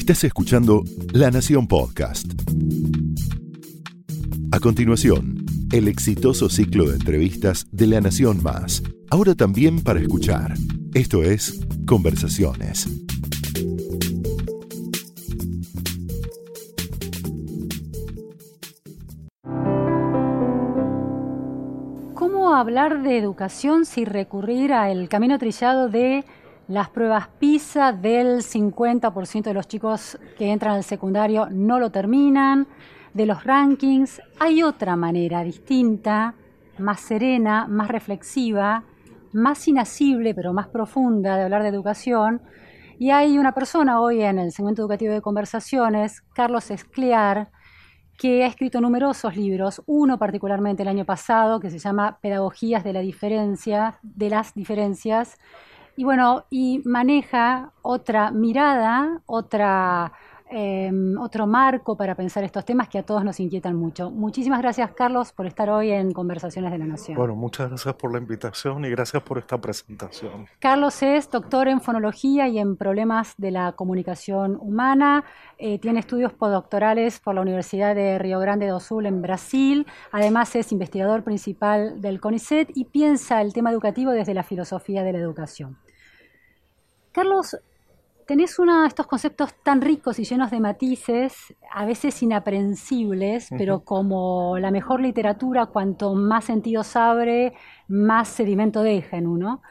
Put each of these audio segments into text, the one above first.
Estás escuchando La Nación Podcast. A continuación, el exitoso ciclo de entrevistas de La Nación Más. Ahora también para escuchar. Esto es Conversaciones. ¿Cómo hablar de educación sin recurrir al camino trillado de las pruebas PISA del 50% de los chicos que entran al secundario no lo terminan, de los rankings? Hay otra manera distinta, más serena, más reflexiva, más inasible pero más profunda de hablar de educación. Y hay una persona hoy en el segmento educativo de conversaciones, Carlos Esclear, que ha escrito numerosos libros, uno particularmente el año pasado que se llama Pedagogías de la diferencia, de las diferencias, y bueno, y maneja otra mirada, otra Em, otro marco para pensar estos temas que a todos nos inquietan mucho. Muchísimas gracias, Carlos, por estar hoy en Conversaciones de la Nación. Bueno, muchas gracias por la invitación y gracias por esta presentación. Carlos es doctor en fonología y en problemas de la comunicación humana. Eh, tiene estudios postdoctorales por la Universidad de Río Grande do Sul en Brasil. Además, es investigador principal del CONICET y piensa el tema educativo desde la filosofía de la educación. Carlos, tenés uno de estos conceptos tan ricos y llenos de matices, a veces inaprensibles, pero como la mejor literatura, cuanto más sentidos abre, más sedimento deja en uno.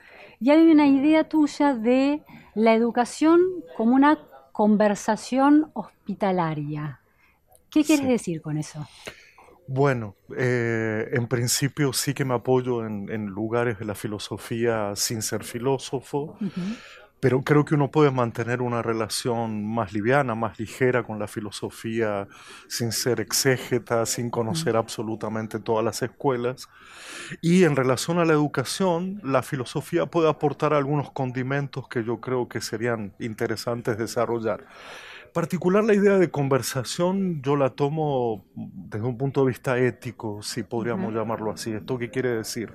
Y hay una idea tuya de la educación como una conversación hospitalaria. ¿Qué quieres decir con eso? Bueno, eh, en principio sí que me apoyo en, lugares de la filosofía sin ser filósofo, pero creo que uno puede mantener una relación más liviana, más ligera con la filosofía, sin ser exégeta, sin conocer absolutamente todas las escuelas. Y en relación a la educación, la filosofía puede aportar algunos condimentos que yo creo que serían interesantes desarrollar particular la idea de conversación yo la tomo desde un punto de vista ético, si podríamos llamarlo así. ¿Esto qué quiere decir?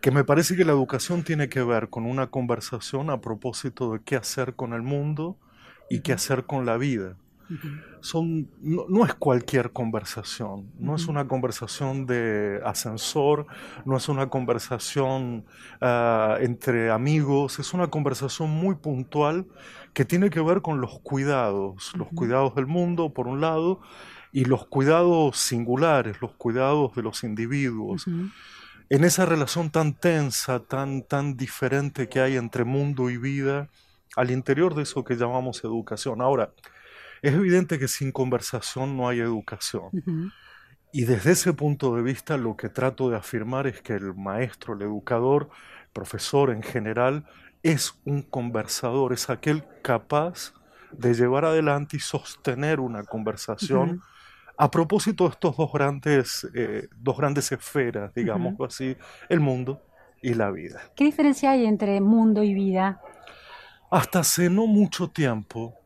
Que me parece que la educación tiene que ver con una conversación a propósito de qué hacer con el mundo y qué hacer con la vida. Son, no, es cualquier conversación, no es una conversación de ascensor, no es una conversación ah, entre amigos, es una conversación muy puntual que tiene que ver con los cuidados, los cuidados del mundo por un lado y los cuidados singulares, los cuidados de los individuos. En esa relación tan tensa, tan, tan diferente que hay entre mundo y vida, al interior de eso que llamamos educación. Ahora, es evidente que sin conversación no hay educación. Y desde ese punto de vista lo que trato de afirmar es que el maestro, el educador, el profesor en general, es un conversador, es aquel capaz de llevar adelante y sostener una conversación a propósito de estos dos grandes, eh, dos grandes esferas, digamos así, el mundo y la vida. ¿Qué diferencia hay entre mundo y vida? Hasta hace no mucho tiempo,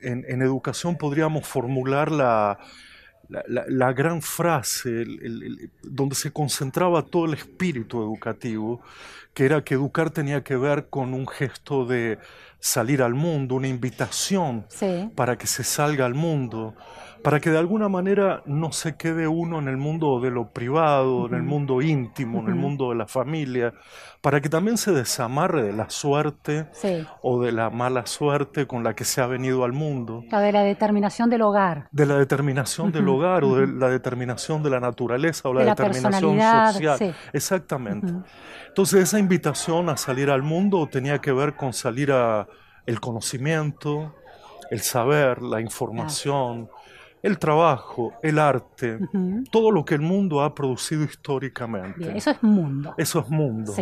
en, educación podríamos formular la, la, gran frase donde se concentraba todo el espíritu educativo, que era que educar tenía que ver con un gesto de salir al mundo, una invitación para que se salga al mundo, para que de alguna manera no se quede uno en el mundo de lo privado, en el mundo íntimo, en el mundo de la familia, para que también se desamarre de la suerte o de la mala suerte con la que se ha venido al mundo. La de la determinación del hogar. De la determinación del hogar o de la determinación de la naturaleza o la, determinación social. Exactamente. Entonces esa invitación a salir al mundo tenía que ver con salir a el conocimiento, el saber, la información, el trabajo, el arte, todo lo que el mundo ha producido históricamente. eso es mundo. Eso es mundo.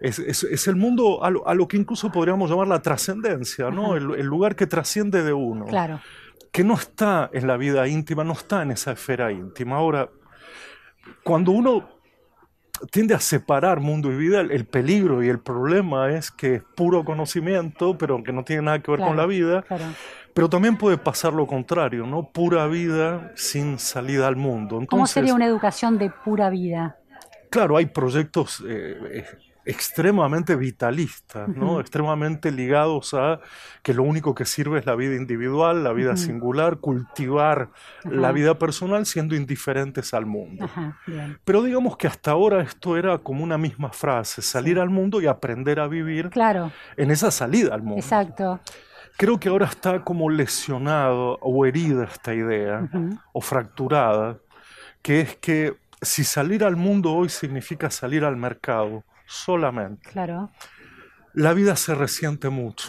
Es, el mundo a lo, que incluso podríamos llamar la trascendencia, ¿no? El, el, lugar que trasciende de uno. Claro. Que no está en la vida íntima, no está en esa esfera íntima. Ahora, cuando uno tiende a separar mundo y vida, el, peligro y el problema es que es puro conocimiento, pero que no tiene nada que ver con la vida. Pero también puede pasar lo contrario, ¿no? Pura vida sin salida al mundo. ¿Cómo sería una educación de pura vida? Claro, hay proyectos eh, extremadamente vitalistas, ¿no? extremadamente ligados a que lo único que sirve es la vida individual, la vida singular, cultivar la vida personal siendo indiferentes al mundo. Pero digamos que hasta ahora esto era como una misma frase, salir al mundo y aprender a vivir claro. en esa salida al mundo. Exacto. Creo que ahora está como lesionado o herida esta idea, o fracturada, que es que si salir al mundo hoy significa salir al mercado solamente, claro. la vida se resiente mucho.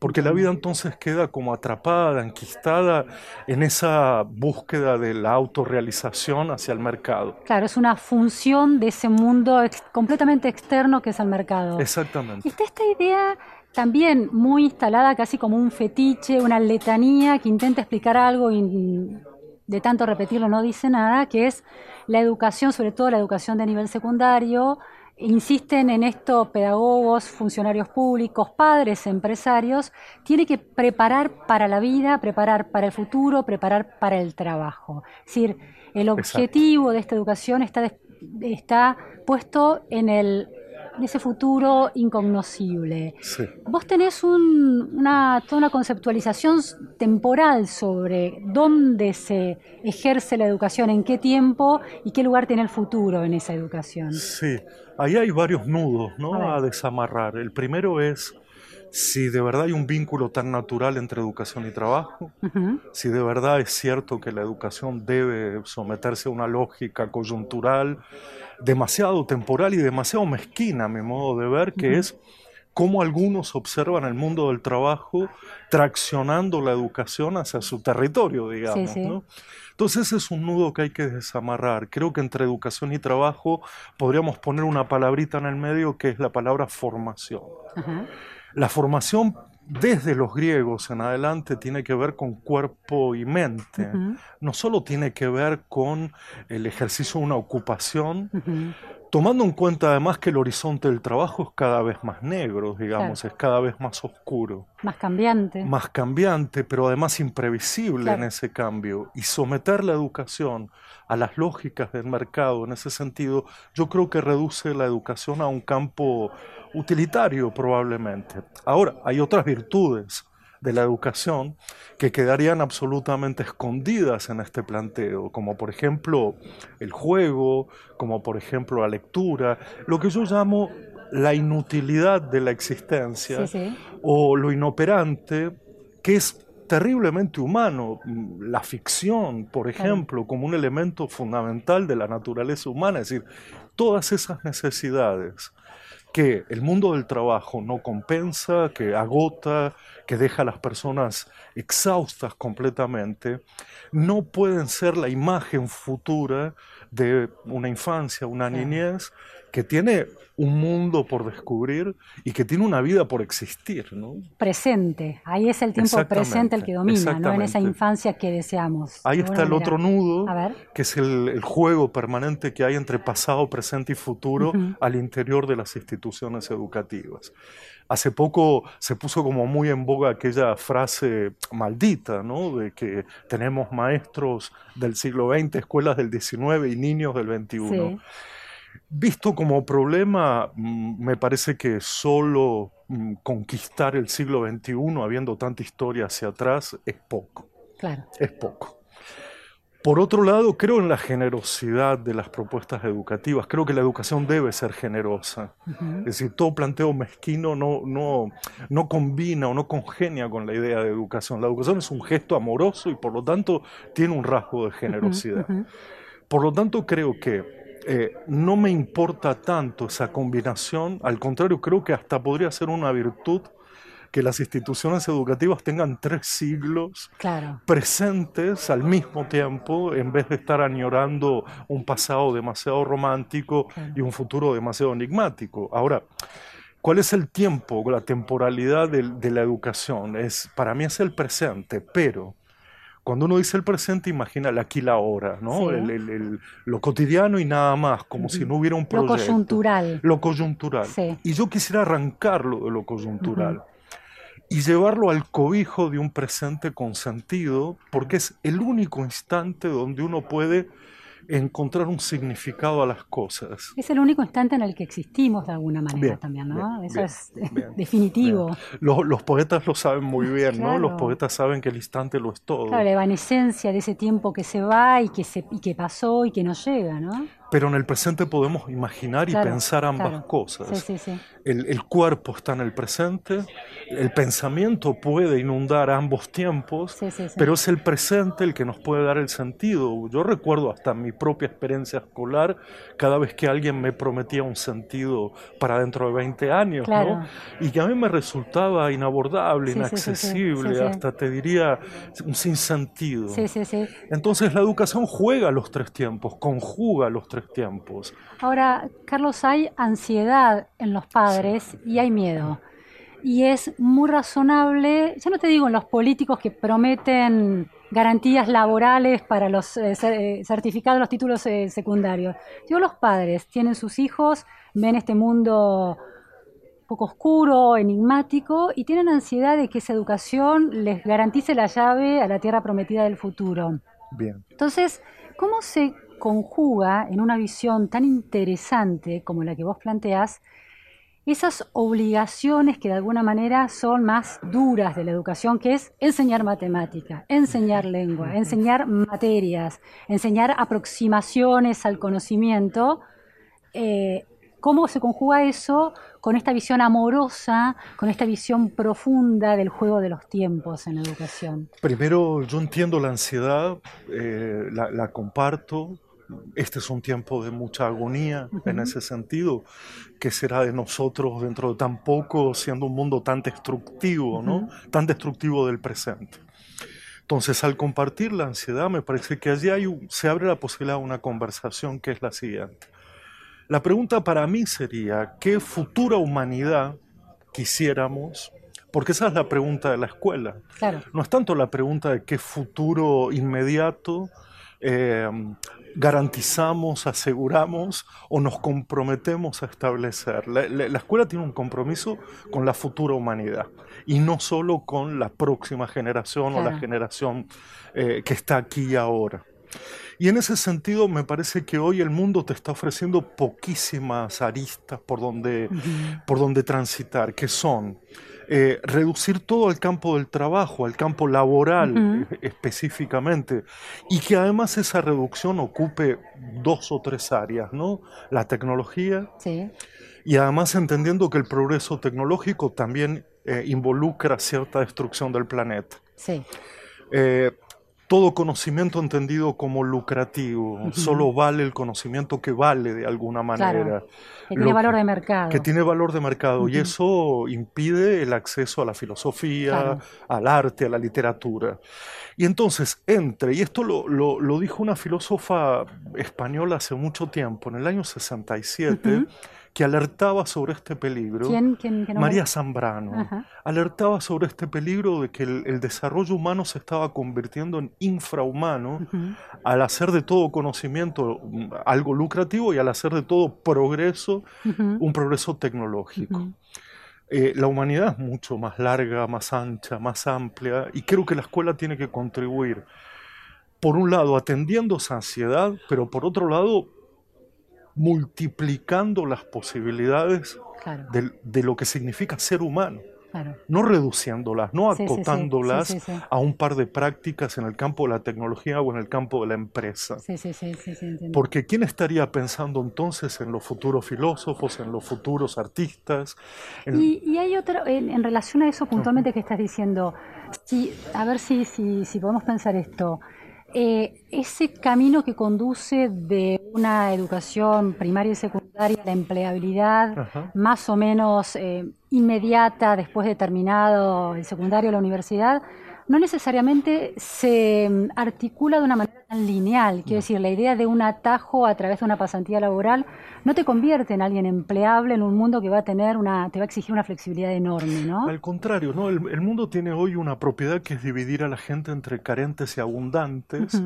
Porque la vida entonces queda como atrapada, enquistada en esa búsqueda de la autorrealización hacia el mercado. Claro, es una función de ese mundo completamente externo que es el mercado. Exactamente. Y está esta idea también muy instalada casi como un fetiche, una letanía que intenta explicar algo y de tanto repetirlo no dice nada, que es la educación, sobre todo la educación de nivel secundario, insisten en esto pedagogos, funcionarios públicos, padres, empresarios, tiene que preparar para la vida, preparar para el futuro, preparar para el trabajo. Es decir, el objetivo de esta educación está, está puesto en el ese futuro incognoscible. Vos tenés una, toda una conceptualización temporal sobre dónde se ejerce la educación, en qué tiempo y qué lugar tiene el futuro en esa educación. Sí, ahí hay varios nudos ¿no? a, desamarrar. El primero es si de verdad hay un vínculo tan natural entre educación y trabajo, si de verdad es cierto que la educación debe someterse a una lógica coyuntural demasiado temporal y demasiado mezquina, a mi modo de ver, que es cómo algunos observan el mundo del trabajo traccionando la educación hacia su territorio, digamos. Entonces ese es un nudo que hay que desamarrar. Creo que entre educación y trabajo podríamos poner una palabrita en el medio que es la palabra formación. La formación desde los griegos en adelante tiene que ver con cuerpo y mente. No solo tiene que ver con el ejercicio de una ocupación, tomando en cuenta además que el horizonte del trabajo es cada vez más negro, digamos, es cada vez más oscuro. Más cambiante. Más cambiante, pero además imprevisible en ese cambio. Y someter la educación a las lógicas del mercado en ese sentido, yo creo que reduce la educación a un campo utilitario probablemente. Ahora, hay otras virtudes de la educación que quedarían absolutamente escondidas en este planteo, como por ejemplo el juego, como por ejemplo la lectura, lo que yo llamo la inutilidad de la existencia o lo inoperante, que es terriblemente humano. La ficción, por ejemplo, como un elemento fundamental de la naturaleza humana, es decir, todas esas necesidades que el mundo del trabajo no compensa, que agota, que deja a las personas exhaustas completamente, no pueden ser la imagen futura de una infancia, una niñez que tiene un mundo por descubrir y que tiene una vida por existir. ¿no? Presente, ahí es el tiempo presente el que domina, ¿no? en esa infancia que deseamos. Ahí está el otro nudo, que es el, juego permanente que hay entre pasado, presente y futuro al interior de las instituciones educativas. Hace poco se puso como muy en boga aquella frase maldita, ¿no? De que tenemos maestros del siglo XX, escuelas del XIX y niños del XXI. Visto como problema, mm, me parece que solo mm, conquistar el siglo XXI, habiendo tanta historia hacia atrás, es poco. Claro. Es poco. Por otro lado, creo en la generosidad de las propuestas educativas. Creo que la educación debe ser generosa. Es decir, todo planteo mezquino no, no, no combina o no congenia con la idea de educación. La educación es un gesto amoroso y por lo tanto tiene un rasgo de generosidad. Por lo tanto, creo que eh, no me importa tanto esa combinación, al contrario, creo que hasta podría ser una virtud que las instituciones educativas tengan tres siglos presentes al mismo tiempo, en vez de estar añorando un pasado demasiado romántico y un futuro demasiado enigmático. Ahora, ¿cuál es el tiempo, la temporalidad de, de la educación? Es, para mí es el presente, pero cuando uno dice el presente, imagina el aquí la ahora, ¿no? lo cotidiano y nada más, como si no hubiera un proyecto. Lo coyuntural. Lo coyuntural. Y yo quisiera arrancarlo de lo coyuntural y llevarlo al cobijo de un presente con sentido, porque es el único instante donde uno puede encontrar un significado a las cosas. Es el único instante en el que existimos de alguna manera también, ¿no? Eso es definitivo. Los, poetas lo saben muy bien, ¿no? Los poetas saben que el instante lo es todo. Claro, la evanescencia de ese tiempo que se va y que, se, y que pasó y que no llega, ¿no? Pero en el presente podemos imaginar y pensar ambas cosas. El, cuerpo está en el presente, el pensamiento puede inundar ambos tiempos, pero es el presente el que nos puede dar el sentido. Yo recuerdo hasta mi propia experiencia escolar, cada vez que alguien me prometía un sentido para dentro de 20 años, ¿no? y que a mí me resultaba inabordable, inaccesible, hasta te diría un sinsentido. Entonces la educación juega los tres tiempos, conjuga los tres tiempos. Ahora, Carlos, hay ansiedad en los padres y hay miedo. Y es muy razonable, ya no te digo en los políticos que prometen garantías laborales para los eh, eh, certificados, los títulos eh, secundarios. Digo, los padres tienen sus hijos, ven este mundo poco oscuro, enigmático, y tienen ansiedad de que esa educación les garantice la llave a la tierra prometida del futuro. Bien. Entonces, ¿cómo se conjuga en una visión tan interesante como la que vos planteás esas obligaciones que de alguna manera son más duras de la educación, que es enseñar matemática, enseñar lengua, enseñar materias, enseñar aproximaciones al conocimiento. Eh, ¿Cómo se conjuga eso con esta visión amorosa, con esta visión profunda del juego de los tiempos en la educación? Primero, yo entiendo la ansiedad, eh, la comparto, este es un tiempo de mucha agonía en ese sentido. ¿Qué será de nosotros dentro de tan poco, siendo un mundo tan destructivo, ¿no? tan destructivo del presente? Entonces, al compartir la ansiedad, me parece que allí hay se abre la posibilidad de una conversación que es la siguiente. La pregunta para mí sería, ¿qué futura humanidad quisiéramos porque esa es la pregunta de la escuela. No es tanto la pregunta de qué futuro inmediato eh, garantizamos, aseguramos o nos comprometemos a establecer. La, escuela tiene un compromiso con la futura humanidad y no solo con la próxima generación o la generación eh, que está aquí y ahora. Y en ese sentido me parece que hoy el mundo te está ofreciendo poquísimas aristas por donde, por donde transitar, que son eh, reducir todo al campo del trabajo, al campo laboral e, específicamente, y que además esa reducción ocupe dos o tres áreas, ¿no? La tecnología, y además entendiendo que el progreso tecnológico también eh, involucra cierta destrucción del planeta. Sí. Eh, todo conocimiento entendido como lucrativo, solo vale el conocimiento que vale de alguna manera. que tiene valor de mercado. Que tiene valor de mercado y eso impide el acceso a la filosofía, al arte, a la literatura. Y entonces, entre, y esto lo, lo, dijo una filósofa española hace mucho tiempo, en el año 67, que alertaba sobre este peligro. ¿Quién, María Zambrano. Alertaba sobre este peligro de que el, desarrollo humano se estaba convirtiendo en infrahumano al hacer de todo conocimiento mm, algo lucrativo y al hacer de todo progreso un progreso tecnológico. Eh, la humanidad es mucho más larga, más ancha, más amplia y creo que la escuela tiene que contribuir, por un lado, atendiendo esa ansiedad, pero por otro lado, multiplicando las posibilidades de, lo que significa ser humano. No reduciéndolas, no acotándolas a un par de prácticas en el campo de la tecnología o en el campo de la empresa. Porque ¿quién estaría pensando entonces en los futuros filósofos, en los futuros artistas? Y, hay otro, en, relación a eso puntualmente que estás diciendo, a ver si, si, si podemos pensar esto. Eh, ese camino que conduce de una educación primaria y secundaria a la empleabilidad más o menos eh, inmediata después de terminado el secundario o la universidad, no necesariamente se mm, articula de una manera tan lineal. Quiero decir, la idea de un atajo a través de una pasantía laboral no te convierte en alguien empleable en un mundo que va a tener una, te va a exigir una flexibilidad enorme, ¿no? Al contrario, ¿no? El, mundo tiene hoy una propiedad que es dividir a la gente entre carentes y abundantes,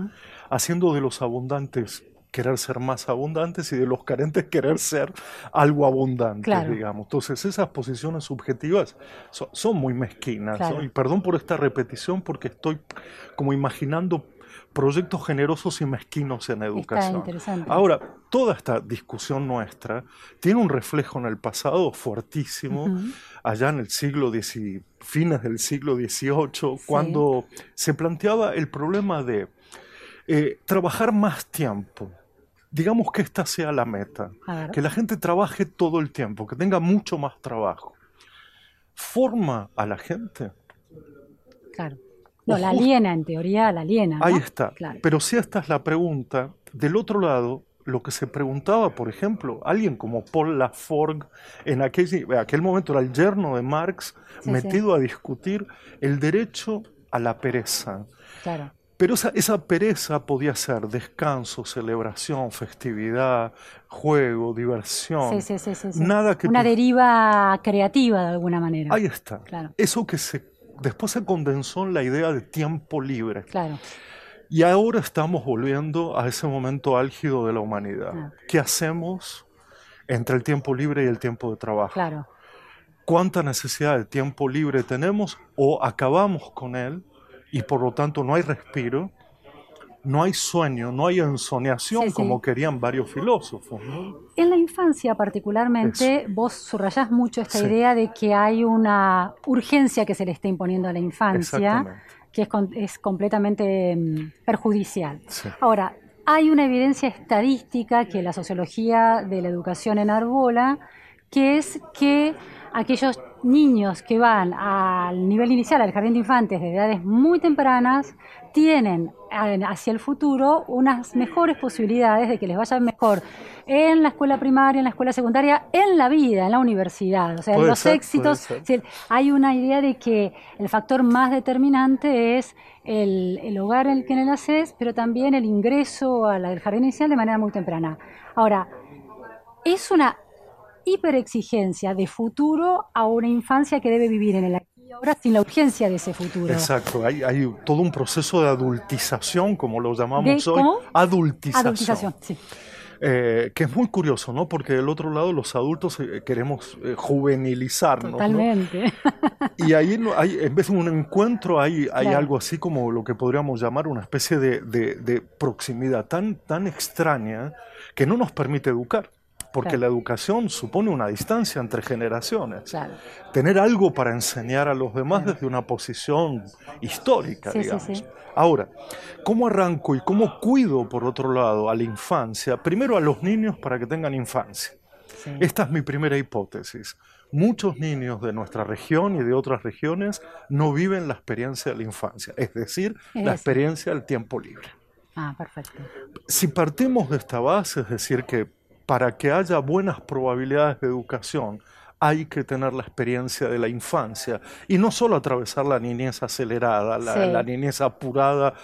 haciendo de los abundantes querer ser más abundantes y de los carentes querer ser algo abundante, digamos. Entonces esas posiciones subjetivas son, muy mezquinas. Y perdón por esta repetición porque estoy como imaginando proyectos generosos y mezquinos en educación. interesante. Ahora, toda esta discusión nuestra tiene un reflejo en el pasado fuertísimo, allá en el siglo XIX, fines del siglo XVIII, cuando se planteaba el problema de eh, trabajar más tiempo. Digamos que esta sea la meta, que la gente trabaje todo el tiempo, que tenga mucho más trabajo. ¿Forma a la gente? Claro. No, la aliena, en teoría, la aliena. Ahí está. Pero si esta es la pregunta, del otro lado, lo que se preguntaba, por ejemplo, alguien como Paul Laforgue, en aquel, aquel momento era el yerno de Marx, metido a discutir el derecho a la pereza. Claro. Pero esa, esa, pereza podía ser descanso, celebración, festividad, juego, diversión. Sí, sí, sí, Nada que Una deriva creativa de alguna manera. Ahí está. Eso que se, después se condensó en la idea de tiempo libre. Claro. Y ahora estamos volviendo a ese momento álgido de la humanidad. Ah. ¿Qué hacemos entre el tiempo libre y el tiempo de trabajo? Claro. ¿Cuánta necesidad de tiempo libre tenemos o acabamos con él? Y por lo tanto no hay respiro, no hay sueño, no hay ensoñación como querían varios filósofos. En la infancia particularmente, vos subrayás mucho esta idea de que hay una urgencia que se le está imponiendo a la infancia, que es, es completamente mm, perjudicial. Ahora, hay una evidencia estadística que la sociología de la educación enarbola, que es que aquellos niños que van al nivel inicial, al jardín de infantes, de edades muy tempranas, tienen hacia el futuro unas mejores posibilidades de que les vaya mejor en la escuela primaria, en la escuela secundaria, en la vida, en la universidad. O sea, los éxitos, hay una idea de que el factor más determinante es el, hogar en el que naces, pero también el ingreso al jardín inicial de manera muy temprana. Ahora, es una hiperexigencia de futuro a una infancia que debe vivir en el aquí y ahora sin la urgencia de ese futuro. Exacto, hay, todo un proceso de adultización, como lo llamamos hoy. Adultización. Adultización, sí. Eh, que es muy curioso, ¿no? Porque del otro lado los adultos eh, queremos eh, juvenilizarnos. Totalmente. Y ahí hay, en vez de un encuentro hay, hay algo así como lo que podríamos llamar una especie de, de proximidad tan, tan extraña que no nos permite educar porque la educación supone una distancia entre generaciones. Tener algo para enseñar a los demás desde una posición histórica, digamos. Ahora, ¿cómo arranco y cómo cuido, por otro lado, a la infancia? Primero a los niños para que tengan infancia. Esta es mi primera hipótesis. Muchos niños de nuestra región y de otras regiones no viven la experiencia de la infancia, es decir, la experiencia del tiempo libre. Ah, perfecto. Si partimos de esta base, es decir, que para que haya buenas probabilidades de educación, hay que tener la experiencia de la infancia. Y no solo atravesar la niñez acelerada, la, niñez apurada,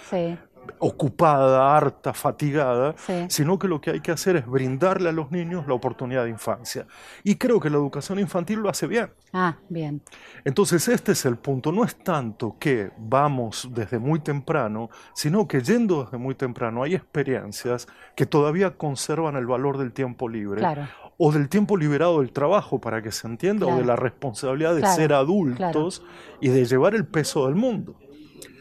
ocupada, harta, fatigada, sino que lo que hay que hacer es brindarle a los niños la oportunidad de infancia. Y creo que la educación infantil lo hace bien. Ah, bien. Entonces este es el punto, no es tanto que vamos desde muy temprano, sino que yendo desde muy temprano hay experiencias que todavía conservan el valor del tiempo libre. O del tiempo liberado del trabajo, para que se entienda, o de la responsabilidad de ser adultos y de llevar el peso del mundo.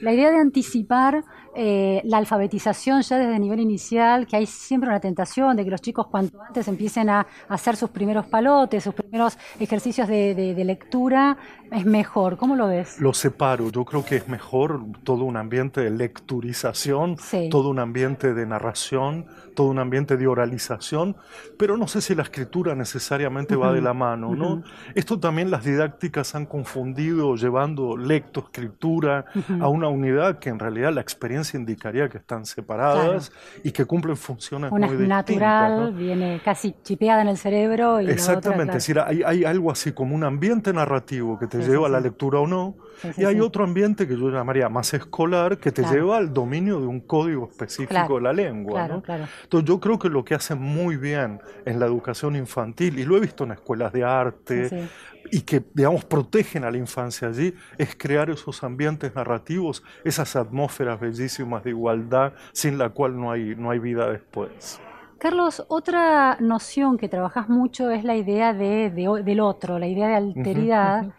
La idea de anticipar eh, la alfabetización ya desde el nivel inicial, que hay siempre una tentación de que los chicos cuanto antes empiecen a, hacer sus primeros palotes, sus primeros ejercicios de, lectura, es mejor. ¿Cómo lo ves? Lo separo. Yo creo que es mejor todo un ambiente de lecturización, todo un ambiente de narración, todo un ambiente de oralización, pero no sé si la escritura necesariamente va de la mano, ¿no? Esto también las didácticas han confundido llevando lectoescritura a una unidad que en realidad la experiencia indicaría que están separadas y que cumplen funciones Una muy natural, viene casi chipeada en el cerebro. Y Exactamente, es decir, hay, hay, algo así como un ambiente narrativo que te lleva a la lectura o no, y hay otro ambiente que yo llamaría más escolar que te lleva al dominio de un código específico de la lengua. Entonces yo creo que lo que hacen muy bien en la educación infantil, y lo he visto en escuelas de arte, y que, digamos, protegen a la infancia allí, es crear esos ambientes narrativos, esas atmósferas bellísimas de igualdad sin la cual no hay, no hay vida después. Carlos, otra noción que trabajas mucho es la idea de, del otro, la idea de alteridad.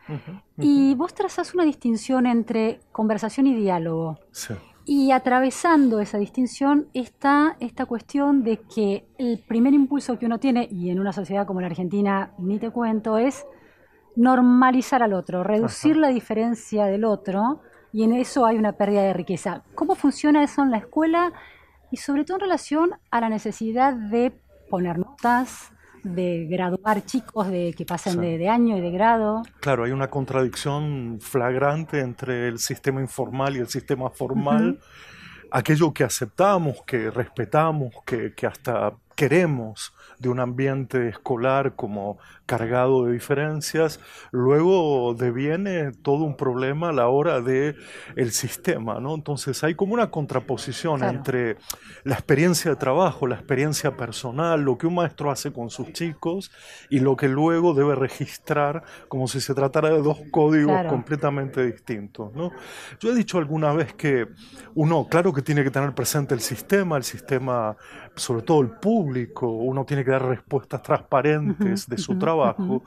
y vos trazás una distinción entre conversación y diálogo. Y atravesando esa distinción está esta cuestión de que el primer impulso que uno tiene, y en una sociedad como la Argentina ni te cuento, es normalizar al otro, reducir la diferencia del otro, y en eso hay una pérdida de riqueza. ¿Cómo funciona eso en la escuela? Y sobre todo en relación a la necesidad de poner notas, de graduar chicos de que pasen de, año y de grado. Claro, hay una contradicción flagrante entre el sistema informal y el sistema formal. Aquello que aceptamos, que respetamos, que, que hasta queremos de un ambiente escolar como cargado de diferencias, luego deviene todo un problema a la hora de el sistema, ¿no? Entonces hay como una contraposición entre la experiencia de trabajo, la experiencia personal, lo que un maestro hace con sus chicos y lo que luego debe registrar como si se tratara de dos códigos completamente distintos, ¿no? Yo he dicho alguna vez que uno, claro que tiene que tener presente el sistema, el sistema, sobre todo el público, uno tiene que dar respuestas transparentes de su trabajo,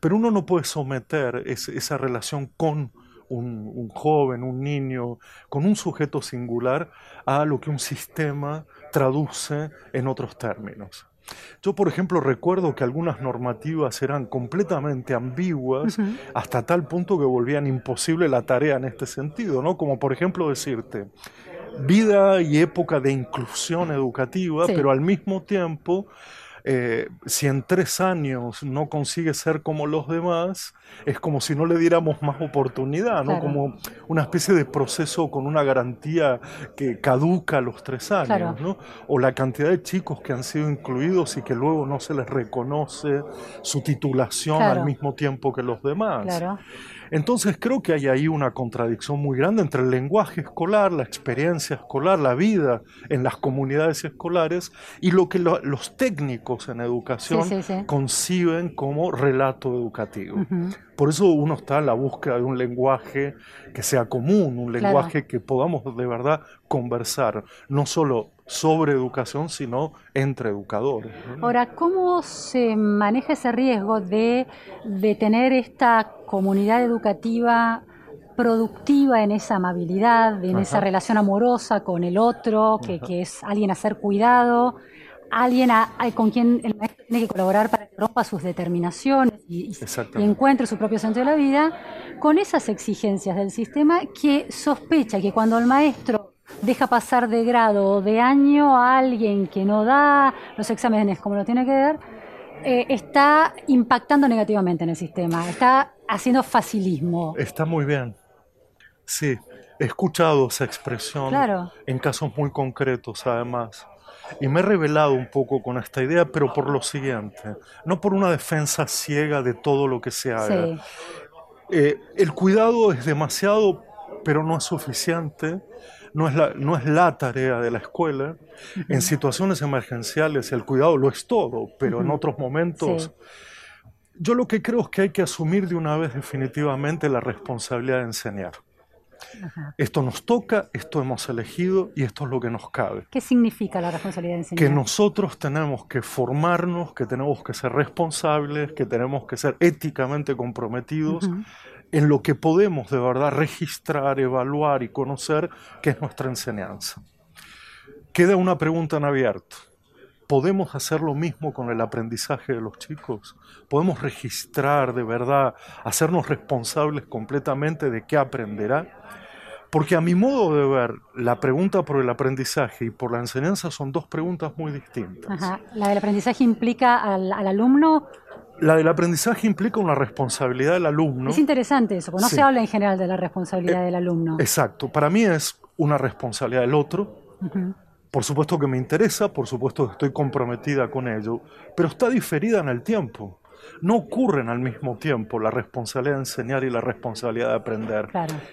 pero uno no puede someter esa relación con un, joven, un niño, con un sujeto singular a lo que un sistema traduce en otros términos. Yo, por ejemplo, recuerdo que algunas normativas eran completamente ambiguas hasta tal punto que volvían imposible la tarea en este sentido, ¿no? Como por ejemplo decirte, vida y época de inclusión educativa, pero al mismo tiempo eh, si en tres años no consigue ser como los demás, es como si no le diéramos más oportunidad, ¿no? Como una especie de proceso con una garantía que caduca a los tres años, ¿no? O la cantidad de chicos que han sido incluidos y que luego no se les reconoce su titulación al mismo tiempo que los demás. Entonces creo que hay ahí una contradicción muy grande entre el lenguaje escolar, la experiencia escolar, la vida en las comunidades escolares y lo que los técnicos en educación conciben como relato educativo. Por eso uno está en la búsqueda de un lenguaje que sea común, un lenguaje que podamos de verdad conversar, no solo sobre educación, sino entre educadores. Ahora, ¿cómo se maneja ese riesgo de, de tener esta comunidad educativa productiva en esa amabilidad, en esa relación amorosa con el otro, que, que, es alguien a ser cuidado, alguien con quien el maestro tiene que colaborar para que rompa sus determinaciones y, encuentre su propio sentido de la vida, con esas exigencias del sistema que sospecha que cuando el maestro deja pasar de grado o de año a alguien que no da los exámenes como lo tiene que dar, eh, está impactando negativamente en el sistema, está haciendo facilismo. Está muy bien. Sí, he escuchado esa expresión en casos muy concretos, además. Y me he revelado un poco con esta idea, pero por lo siguiente, no por una defensa ciega de todo lo que se haga. Eh, el cuidado es demasiado, pero no es suficiente. No es, la, no es la tarea de la escuela. En situaciones emergenciales el cuidado lo es todo, pero en otros momentos... Yo lo que creo es que hay que asumir de una vez definitivamente la responsabilidad de enseñar. Esto nos toca, esto hemos elegido y esto es lo que nos cabe. ¿Qué significa la responsabilidad de enseñar? Que nosotros tenemos que formarnos, que tenemos que ser responsables, que tenemos que ser éticamente comprometidos en lo que podemos de verdad registrar, evaluar y conocer, que es nuestra enseñanza. Queda una pregunta en abierto. ¿Podemos hacer lo mismo con el aprendizaje de los chicos? ¿Podemos registrar de verdad, hacernos responsables completamente de qué aprenderá? Porque a mi modo de ver, la pregunta por el aprendizaje y por la enseñanza son dos preguntas muy distintas. ¿La del aprendizaje implica al, alumno? La del aprendizaje implica una responsabilidad del alumno. Es interesante eso, porque no se habla en general de la responsabilidad eh, del alumno. Exacto, para mí es una responsabilidad del otro. Por supuesto que me interesa, por supuesto que estoy comprometida con ello, pero está diferida en el tiempo no ocurren al mismo tiempo la responsabilidad de enseñar y la responsabilidad de aprender.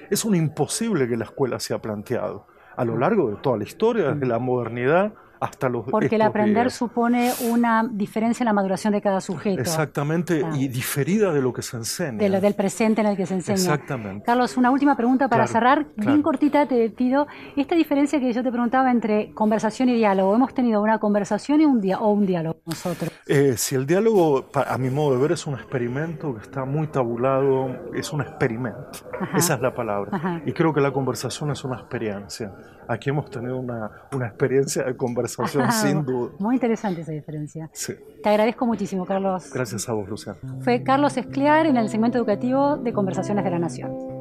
Es un imposible que la escuela se ha planteado. A lo largo de toda la historia, desde la modernidad hasta los Porque el aprender supone una diferencia en la maduración de cada sujeto. Exactamente, Ah. y diferida de lo que se enseña. de lo- del presente en el que se enseña. Exactamente. Carlos, una última pregunta para Claro, cerrar, bien claro. cortita te pido. Esta diferencia que yo te preguntaba entre conversación y diálogo, hemos tenido una conversación y un dia- o un diálogo nosotros. Eh, si el diálogo, a mi modo de ver, es un experimento que está muy tabulado, es un experimento. Ajá. Esa es la palabra. Ajá. Y creo que la conversación es una experiencia. Aquí hemos tenido una, una experiencia de conversación sin duda. Muy interesante esa diferencia. Sí. Te agradezco muchísimo, Carlos. Gracias a vos, Luciano. Fue Carlos Escliar en el segmento educativo de Conversaciones de la Nación.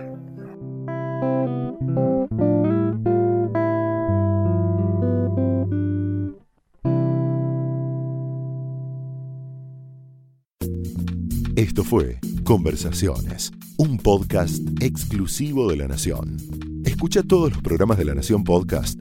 Esto fue Conversaciones, un podcast exclusivo de La Nación. Escucha todos los programas de La Nación Podcast